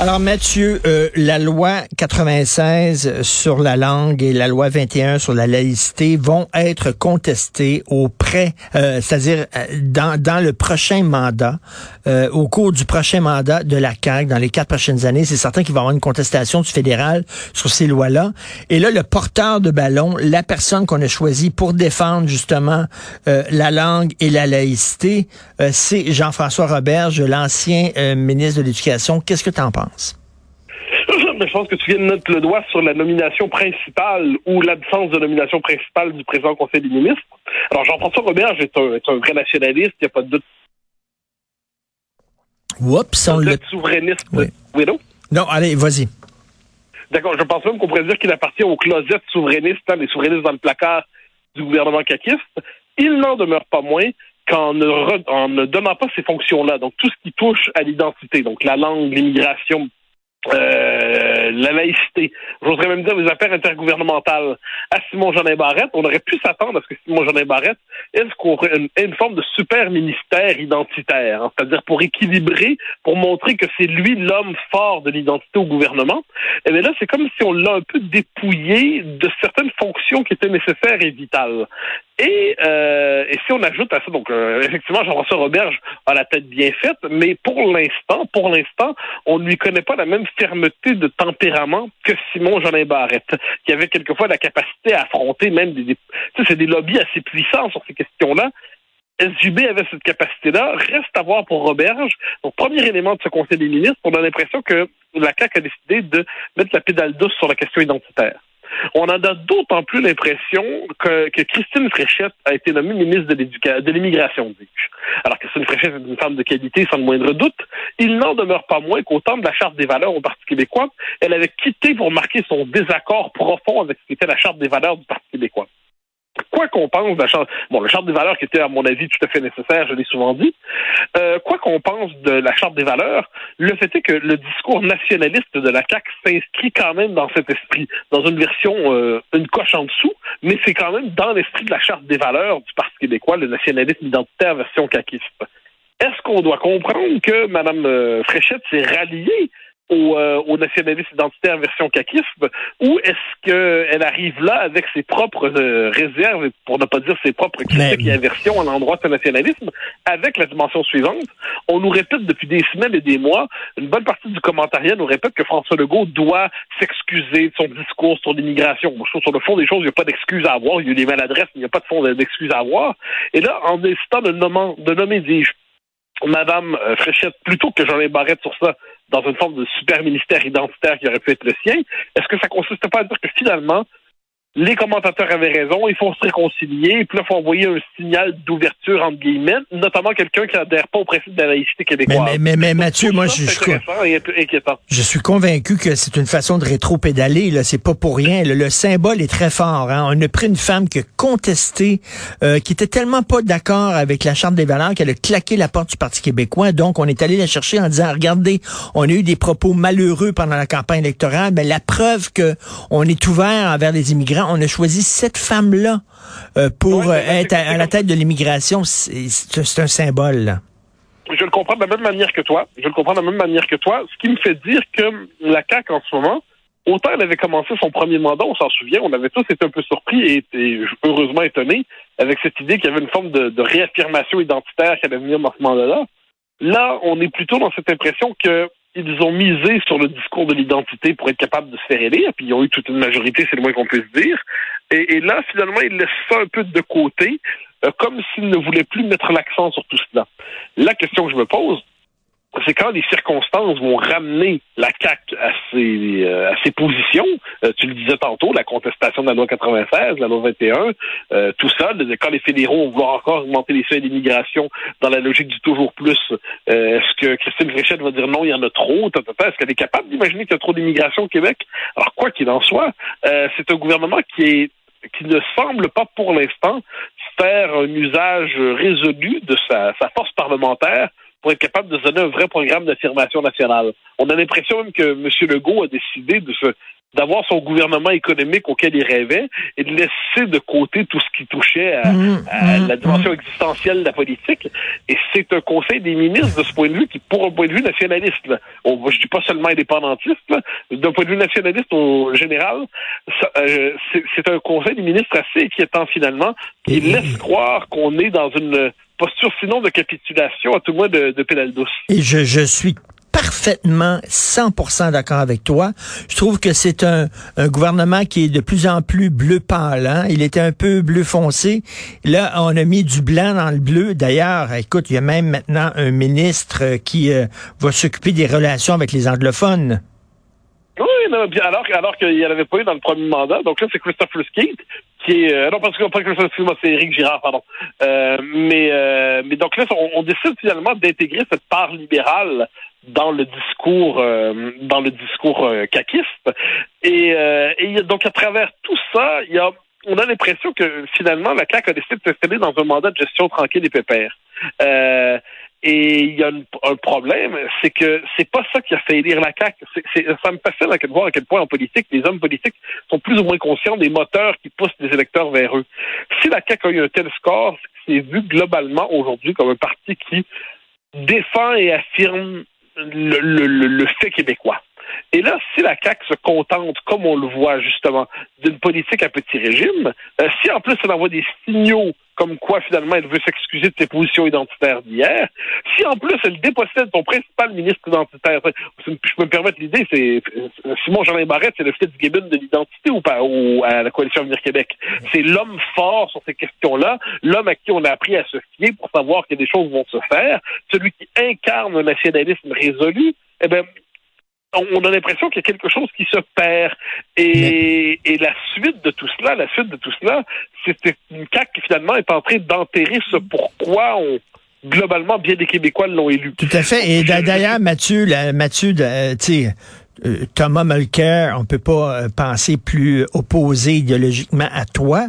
Alors Mathieu, euh, la loi 96 sur la langue et la loi 21 sur la laïcité vont être contestées auprès, euh, c'est-à-dire euh, dans, dans le prochain mandat, euh, au cours du prochain mandat de la CAQ, dans les quatre prochaines années. C'est certain qu'il va y avoir une contestation du fédéral sur ces lois-là. Et là, le porteur de ballon, la personne qu'on a choisie pour défendre justement euh, la langue et la laïcité, euh, c'est Jean-François Roberge, l'ancien ministre de l'Éducation. Qu'est-ce que tu en penses? Je pense que tu viens de mettre le doigt sur la nomination principale ou l'absence de nomination principale du président du Conseil des ministres. Alors, Jean-François Roberge est un, est un vrai nationaliste, il n'y a pas de doute. Oups, on le... souverainiste. Oui. Oui, non? Non, allez, vas-y. D'accord, je pense même qu'on pourrait dire qu'il appartient au closet souverainiste, hein, les souverainistes dans le placard du gouvernement caquiste. Il n'en demeure pas moins qu'en ne, en ne donnant pas ces fonctions-là, donc tout ce qui touche à l'identité, donc la langue, l'immigration, euh, la laïcité, j'oserais même dire les affaires intergouvernementales, à Simon Jeanin Barrette, on aurait pu s'attendre à ce que Simon Jeanin Barrette ait une, une forme de super ministère identitaire, hein, c'est-à-dire pour équilibrer, pour montrer que c'est lui l'homme fort de l'identité au gouvernement. Et bien là, c'est comme si on l'a un peu dépouillé de certaines fonctions qui étaient nécessaires et vitales. Et, euh, et si on ajoute à ça, donc euh, effectivement, Jean-François Roberge a la tête bien faite, mais pour l'instant, pour l'instant, on ne lui connaît pas la même fermeté de tempérament que Simon Jolin Barrette, qui avait quelquefois la capacité à affronter même des, des c'est des lobbies assez puissants sur ces questions-là. SJB avait cette capacité-là. Reste à voir pour Roberge. Donc, premier élément de ce Conseil des ministres, on a l'impression que la CAQ a décidé de mettre la pédale douce sur la question identitaire. On en a d'autant plus l'impression que, Christine Fréchette a été nommée ministre de l'immigration, dis-je. Alors Christine Fréchette est une femme de qualité, sans le moindre doute. Il n'en demeure pas moins qu'au temps de la Charte des valeurs au Parti québécois, elle avait quitté pour marquer son désaccord profond avec ce qu'était la Charte des valeurs du Parti québécois quoi qu'on pense de la charte, bon, la charte des valeurs qui était, à mon avis, tout à fait nécessaire, je l'ai souvent dit, euh, quoi qu'on pense de la charte des valeurs, le fait est que le discours nationaliste de la CAQ s'inscrit quand même dans cet esprit, dans une version, euh, une coche en dessous, mais c'est quand même dans l'esprit de la charte des valeurs du Parti québécois, le nationalisme identitaire version caquiste. Est-ce qu'on doit comprendre que Mme euh, Fréchette s'est ralliée au, euh, au nationalisme identitaire version caquisme, ou est-ce qu'elle arrive là avec ses propres euh, réserves, pour ne pas dire ses propres critiques et aversions à l'endroit de ce nationalisme, avec la dimension suivante. On nous répète depuis des semaines et des mois, une bonne partie du commentariat nous répète que François Legault doit s'excuser de son discours sur l'immigration. Sur le fond des choses, il n'y a pas d'excuses à avoir. Il y a eu des maladresses, mais il n'y a pas de fond d'excuses à avoir. Et là, en décidant de, nommer, de nommer, dis-je, Madame euh, Fréchette, plutôt que Jean-Luc Barrette sur ça, dans une forme de super ministère identitaire qui aurait pu être le sien, est-ce que ça consiste pas à dire que finalement, les commentateurs avaient raison, il faut se réconcilier, puis là, il faut envoyer un signal d'ouverture, entre guillemets, notamment quelqu'un qui n'adhère pas au principe de la laïcité québécoise. mais, mais, mais Mathieu, moi, je, je, suis convaincu que c'est une façon de rétro-pédaler. Là, c'est pas pour rien. Le, le symbole est très fort. Hein. On a pris une femme qui a contesté, euh, qui était tellement pas d'accord avec la charte des valeurs qu'elle a claqué la porte du Parti québécois. Donc, on est allé la chercher en disant regardez, on a eu des propos malheureux pendant la campagne électorale, mais la preuve que on est ouvert envers les immigrants, on a choisi cette femme-là euh, pour euh, être à, à la tête de l'immigration. C'est un symbole. là. Je le comprends de la même manière que toi. Je le comprends de la même manière que toi. Ce qui me fait dire que la CAQ, en ce moment, autant elle avait commencé son premier mandat, on s'en souvient, on avait tous été un peu surpris et, et heureusement étonnés avec cette idée qu'il y avait une forme de, de réaffirmation identitaire qui allait venir dans ce mandat-là. Là, on est plutôt dans cette impression que ils ont misé sur le discours de l'identité pour être capables de se faire élire, puis ils ont eu toute une majorité, c'est le moins qu'on puisse dire. Et, et là, finalement, ils laissent ça un peu de côté, euh, comme s'ils ne voulaient plus mettre l'accent sur tout cela. La question que je me pose, c'est quand les circonstances vont ramener la CAQ à ses, euh, à ses positions, euh, tu le disais tantôt, la contestation de la loi 96, la loi 21, euh, tout ça, quand les fédéraux vont vouloir encore augmenter les seuils d'immigration dans la logique du toujours plus, euh, est-ce que Christine Fréchette va dire non, il y en a trop, est-ce qu'elle est capable d'imaginer qu'il y a trop d'immigration au Québec? Alors, quoi qu'il en soit, euh, c'est un gouvernement qui est qui ne semble pas pour l'instant faire un usage résolu de sa force parlementaire pour être capable de se donner un vrai programme d'affirmation nationale. On a l'impression même que M. Legault a décidé de se d'avoir son gouvernement économique auquel il rêvait et de laisser de côté tout ce qui touchait à, Mmh, à mmh, la dimension existentielle de la politique. Et c'est un conseil des ministres de ce point de vue qui, pour un point de vue nationaliste, là, on, je dis pas seulement indépendantiste, d'un point de vue nationaliste au général, euh, c'est un conseil des ministres assez inquiétant finalement, qui laisse croire qu'on est dans une posture sinon de capitulation, à tout moins de, de. Et je, je suis parfaitement 100% d'accord avec toi. Je trouve que c'est un, un gouvernement qui est de plus en plus bleu pâle. hein. Il était un peu bleu foncé. Là, on a mis du blanc dans le bleu. D'ailleurs, écoute, il y a même maintenant un ministre qui euh, va s'occuper des relations avec les anglophones. Alors, alors qu'il n'y en avait pas eu dans le premier mandat. Donc là, c'est Christopher Skeet, qui est... euh, non, parce que pas Christopher Skeet, moi, c'est Éric Girard, pardon. Euh, mais, euh, mais donc là, on, décide finalement d'intégrer cette part libérale dans le discours euh, dans le discours euh, caquiste. Et, euh, et donc à travers tout ça, y a on a l'impression que finalement la CAQ a décidé de s'installer dans un mandat de gestion tranquille et pépère. Euh, et il y a un problème, c'est que c'est pas ça qui a fait élire la CAQ. Ça me fascine à quel, voir à quel point en politique, les hommes politiques sont plus ou moins conscients des moteurs qui poussent les électeurs vers eux. Si la CAQ a eu un tel score, c'est vu globalement aujourd'hui comme un parti qui défend et affirme le, le, le, le fait québécois. Et là, si la CAQ se contente, comme on le voit justement, d'une politique à petit régime, euh, si en plus elle envoie des signaux comme quoi finalement elle veut s'excuser de ses positions identitaires d'hier, si en plus elle dépossède son principal ministre identitaire, je peux me permettre l'idée, c'est Simon Jean Barrette, c'est le Fitzgibbon de l'identité ou pas, ou à la coalition Avenir Québec. C'est l'homme fort sur ces questions-là, l'homme à qui on a appris à se fier pour savoir que des choses vont se faire, celui qui incarne un nationalisme résolu, eh ben, on a l'impression qu'il y a quelque chose qui se perd. Et, et la suite de tout cela, la suite de tout cela, c'est une CAQ qui finalement est en train d'enterrer ce pourquoi on, globalement, bien des Québécois l'ont élu. Tout à fait. Et d'a- d'ailleurs, Mathieu, la- Mathieu, euh, tu sais, Thomas Mulcair, on peut pas euh, penser plus opposé idéologiquement à toi.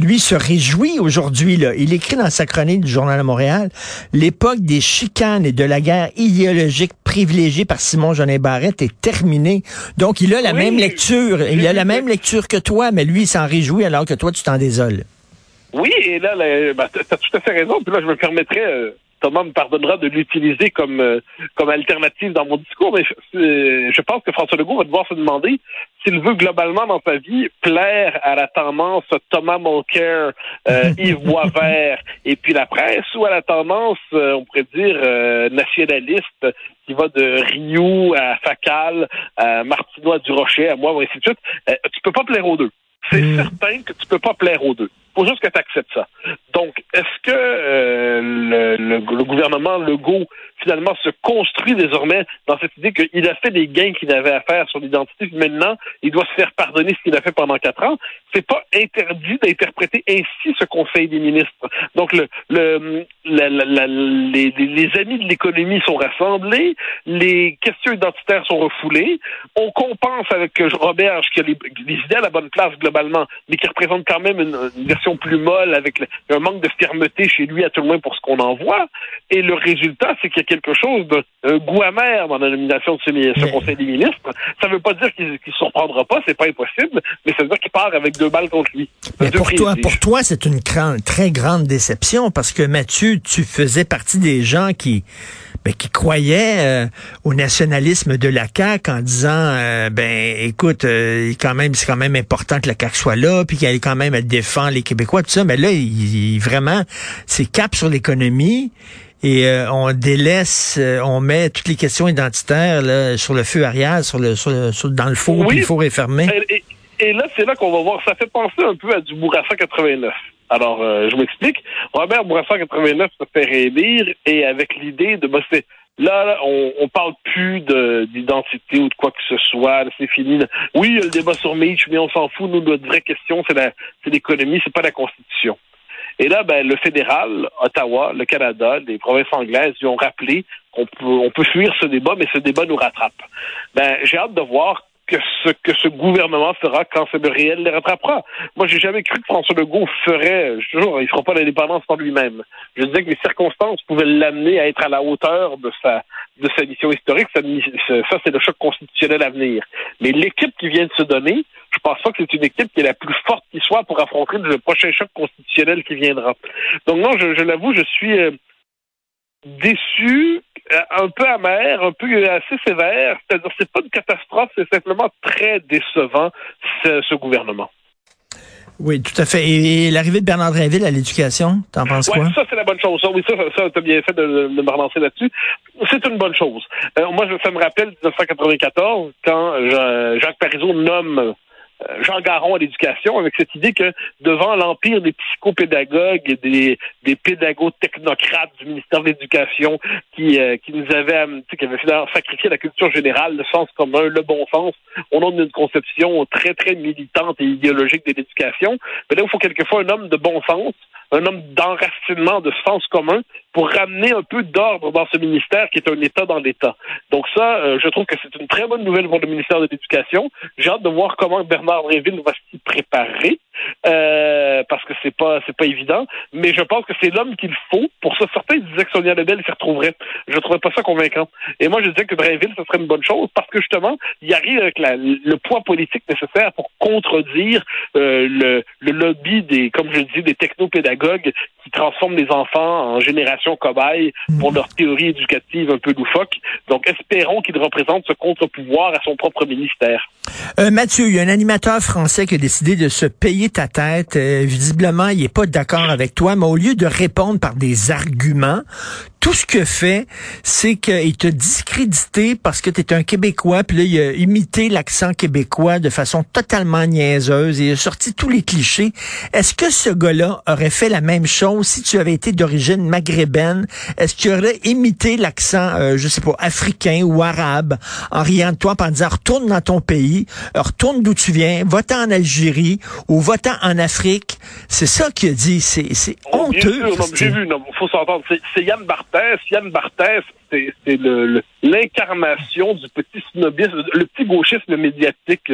Lui se réjouit aujourd'hui. Là. Il écrit dans sa chronique du Journal de Montréal, l'époque des chicanes et de la guerre idéologique privilégiée par Simon Jolin Barrette est terminée. Donc, il a la Oui. même lecture. Il a la même lecture que toi, mais lui, il s'en réjouit alors que toi, tu t'en désoles. Oui, et là, là ben, tu as tout à fait raison. Puis là, je me permettrais, euh, Thomas me pardonnera de l'utiliser comme euh, comme alternative dans mon discours, mais je, euh, je pense que François Legault va devoir se demander s'il veut globalement dans sa vie plaire à la tendance Thomas Mulcair, euh, Yves Boisvert et puis la presse, ou à la tendance, euh, on pourrait dire, euh, nationaliste qui va de Rio à Facal, à Martinois du Rocher, à moi, ainsi de suite. Euh, tu peux pas plaire aux deux. C'est Mm. certain que tu peux pas plaire aux deux. Faut juste que tu acceptes ça. Donc, est-ce que euh, le, le, le gouvernement Legault, finalement, se construit désormais dans cette idée qu'il a fait des gains qu'il avait à faire sur l'identité, puis maintenant, il doit se faire pardonner ce qu'il a fait pendant quatre ans? C'est pas interdit d'interpréter ainsi ce Conseil des ministres. Donc, le, le, la- la- les, les- amis de l'économie sont rassemblés, les questions identitaires sont refoulées, on compense avec Roberge qui a les, les idées à la bonne place globalement, mais qui représente quand même une, une plus molle avec le- un manque de fermeté chez lui à tout le moins pour ce qu'on en voit. Et le résultat, c'est qu'il y a quelque chose de goût amer dans la nomination de ce, Conseil des ministres. Ça ne veut pas dire qu'il ne se surprendra pas, c'est pas impossible, mais ça veut dire qu'il part avec deux balles contre lui. Mais Deux pour toi, pour toi, c'est une très grande déception parce que Mathieu, tu faisais partie des gens qui, ben, qui croyaient euh, au nationalisme de la CAQ en disant, euh, ben, écoute, euh, quand même, c'est quand même important que la CAQ soit là, puis qu'elle quand même elle défend les Québécois, tout ça. Mais là, il, il- vraiment, c'est cap sur l'économie. Et euh, on délaisse, euh, on met toutes les questions identitaires là, sur le feu arrière, sur le, sur le- sur- dans le four, Oui. puis le four est fermé. Et, et- et là, c'est là qu'on va voir. Ça fait penser un peu à du Bourassa 89. Alors, euh, je m'explique. Robert Bourassa 89 se fait réélire et avec l'idée de... c'est- Là, on, on parle plus de- d'identité ou de quoi que ce soit. C'est fini. Oui, il y a le débat sur Mitch, mais on s'en fout. Nous, notre vraie question, c'est l'économie, c'est pas la Constitution. Et là, ben, le fédéral, Ottawa, le Canada, les provinces anglaises lui ont rappelé qu'on peut, on peut fuir ce débat, mais ce débat nous rattrape. Ben, j'ai hâte de voir que ce que ce gouvernement fera quand c'est le réel les rattrapera. Moi, j'ai jamais cru que François Legault ferait, je il fera pas l'indépendance par lui-même. Je disais que les circonstances pouvaient l'amener à être à la hauteur de sa de sa mission historique. Ça, ça c'est le choc constitutionnel à venir. Mais l'équipe qui vient de se donner, je pense pas que c'est une équipe qui est la plus forte qui soit pour affronter le prochain choc constitutionnel qui viendra. Donc non, je, je l'avoue, je suis euh, déçu, euh, un peu amer, un peu assez sévère. C'est-à-dire, c'est pas une catastrophe, c'est simplement très décevant ce, ce gouvernement. Oui, tout à fait. Et, l'arrivée de Bernard Drinville à l'éducation, t'en penses ouais, quoi? Ça, c'est la bonne chose. oui, ça, ça, t'as bien fait de, de, me relancer là-dessus. C'est une bonne chose. Euh, moi, ça me rappelle 1994, quand Jacques Parizeau nomme euh, Jean Garon à l'éducation avec cette idée que devant l'empire des psychopédagogues et des, des pédagogues technocrates du ministère de l'Éducation qui, euh, qui nous avaient, qui avaient finalement sacrifié la culture générale, le sens commun, le bon sens, au nom d'une conception très, très militante et idéologique de l'éducation. Mais là, il faut quelquefois un homme de bon sens un homme d'enracinement, de sens commun, pour ramener un peu d'ordre dans ce ministère qui est un État dans l'État. Donc ça, euh, je trouve que c'est une très bonne nouvelle pour le ministère de l'Éducation. J'ai hâte de voir comment Bernard Réville va s'y préparer, euh, parce que c'est pas c'est pas évident. Mais je pense que c'est l'homme qu'il faut. Pour ça, certains disaient que Sonia Lebel s'y retrouverait. Je trouvais pas ça convaincant. Et moi, je disais que Drainville, ce serait une bonne chose, parce que justement, il arrive avec la, le poids politique nécessaire pour contredire euh, le, le lobby des, comme je dis, des technopédagogues qui transforment les enfants en génération cobaye pour leur théorie éducative un peu loufoque. Donc, espérons qu'il représente ce contre-pouvoir à son propre ministère. Euh, Mathieu, il y a un animateur français qui a décidé de se payer ta tête. Euh, visiblement, il n'est pas d'accord avec toi, mais au lieu de répondre par des arguments, tout ce que fait, c'est qu'il t'a discrédité parce que tu es un Québécois, puis là, il a imité l'accent québécois de façon totalement niaiseuse et il a sorti tous les clichés. Est-ce que ce gars-là aurait fait la même chose si tu avais été d'origine maghrébine? Est-ce qu'il aurait imité l'accent, euh, je sais pas, africain ou arabe en riant de toi, en disant retourne dans ton pays, retourne d'où tu viens, va en Algérie ou va en Afrique? C'est ça qu'il a dit. C'est oh, honteux. J'ai vu, non, faut s'entendre. C'est Yann Barthès Yann Barthès, c'est l'incarnation du petit snobisme, le petit gauchisme médiatique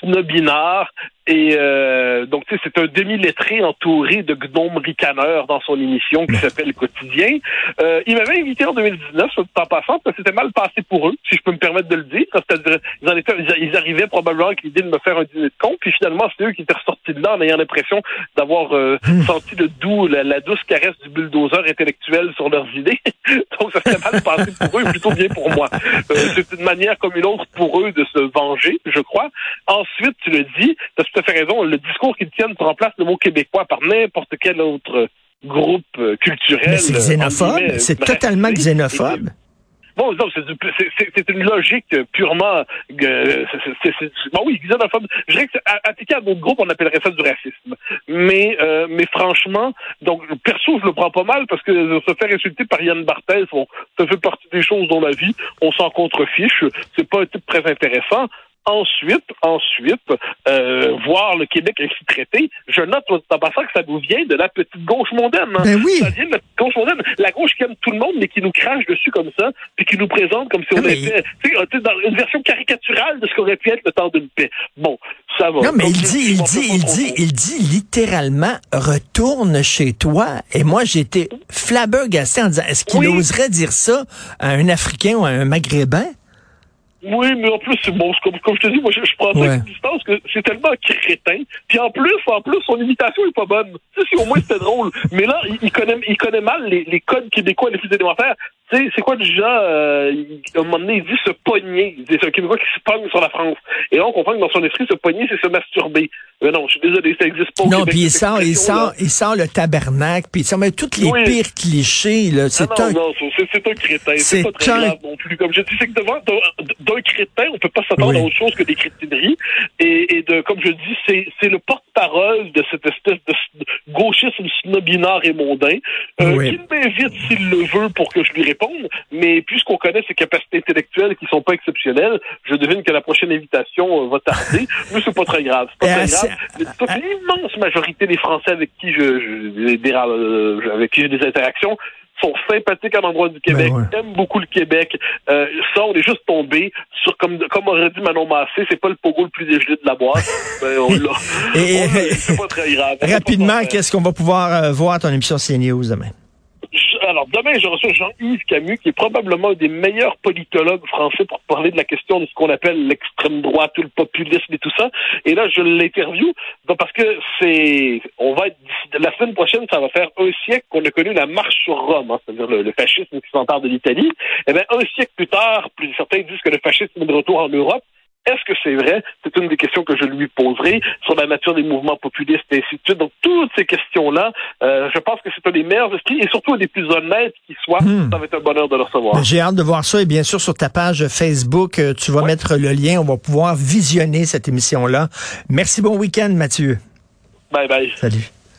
snobinard et euh, donc, tu sais, c'est un demi-lettré entouré de gnomes ricaneurs dans son émission qui s'appelle Quotidien. Euh, il m'avait invité en 2019, en passant, parce que c'était mal passé pour eux, si je peux me permettre de le dire. C'est-à-dire, ils, en étaient, ils arrivaient probablement avec l'idée de me faire un dîner de con, puis finalement, c'est eux qui étaient ressortis de là en ayant l'impression d'avoir euh, hmm. senti le doux, la, douce caresse du bulldozer intellectuel sur leurs idées. donc, ça s'était mal passé pour eux, plutôt bien pour moi. Euh, c'est une manière comme une autre pour eux de se venger, je crois. Ensuite, tu le dis, fait raison. Le discours qu'ils tiennent remplace le mot québécois par n'importe quel autre groupe euh, culturel. c'est xénophobe. C'est totalement xénophobe. Bon, c'est une logique purement. Euh, bon, oui, xénophobe. Je dirais que appliqué à d'autres groupes, on appellerait ça du racisme. Mais, euh, mais franchement, donc perso, je le prends pas mal parce que se faire insulter par Yann Barthès, ça fait partie des choses dans la vie. On s'en contrefiche. C'est pas un type très intéressant. Ensuite, ensuite, euh, voir le Québec ainsi traité, je note en passant que ça nous vient de la petite gauche mondaine. Hein. Ben oui. Ça vient de la petite gauche mondaine. La gauche qui aime tout le monde, mais qui nous crache dessus comme ça, puis qui nous présente comme si on était dans une version caricaturale de ce qu'aurait pu être le temps d'une paix. Bon, ça va. Non, mais il dit, il dit, il dit, il dit littéralement retourne chez toi. Et moi, j'étais flabbergasté en disant, est-ce qu'il oserait dire ça à un Africain ou à un Maghrébin? Oui, mais en plus, bon, comme, comme je te dis, moi, je, je prends ça distance que c'est tellement crétin. Puis en plus, en plus, son imitation est pas bonne. Tu sais, si au moins c'était drôle. Mais là, il, il, connaît, il connaît mal les, les codes québécois les plus élémentaires. Tu sais, c'est quoi déjà, euh, à un moment donné, il dit se pogner. C'est un Québécois qui se pogne sur la France. Et là, on comprend que dans son esprit, se pogner, c'est se masturber. Mais non, je suis désolé, ça n'existe pas. non, puis il sort, il sort, il sort le tabernacle, puis il sort mais toutes les pires clichés, là. C'est un... non, c'est un crétin. C'est pas très grave non plus. Comme je dis, c'est que devant d'un crétin, on peut pas s'attendre à autre chose que des crétineries. Et, et de, comme je dis, c'est, c'est le porte-parole de cette espèce de gauchisme snobinard et mondain, euh, qui m'invite s'il le veut pour que je lui réponde mais puisqu'on connaît ses capacités intellectuelles qui sont pas exceptionnelles, je devine que la prochaine invitation euh, va tarder. mais c'est pas très grave. C'est pas très grave. L'immense majorité des Français avec qui je, je, euh, avec qui j'ai des interactions sont sympathiques à l'endroit du Québec, Ben ouais. aiment beaucoup le Québec. Euh, ça, on est juste tombé sur, comme, comme aurait dit Manon Massé, c'est pas le pogo le plus dégelé de la boîte. Ben, on l'a. C'est pas très grave. Rapidement, qu'est-ce qu'on va pouvoir euh, voir à ton émission CNews demain? Alors, demain, je reçois Jean-Yves Camus, qui est probablement un des meilleurs politologues français pour parler de la question de ce qu'on appelle l'extrême droite ou le populisme et tout ça. Et là, je l'interview donc, parce que c'est, on va être, la semaine prochaine, ça va faire un siècle qu'on a connu la marche sur Rome, hein, c'est-à-dire le, le fascisme qui s'empare de l'Italie. Eh bien, un siècle plus tard, plus certains disent que le fascisme est de retour en Europe. Est-ce que c'est vrai? C'est une des questions que je lui poserai sur la nature des mouvements populistes et ainsi de suite. Donc, toutes ces questions-là, euh, je pense que c'est un des meilleurs esprits et surtout un des plus honnêtes qui soit. Hmm. Ça va être un bonheur de le recevoir. J'ai hâte de voir ça et bien sûr sur ta page Facebook, euh, tu vas mettre le lien, on va pouvoir visionner cette émission-là. Merci, bon week-end Mathieu. Bye bye. Salut.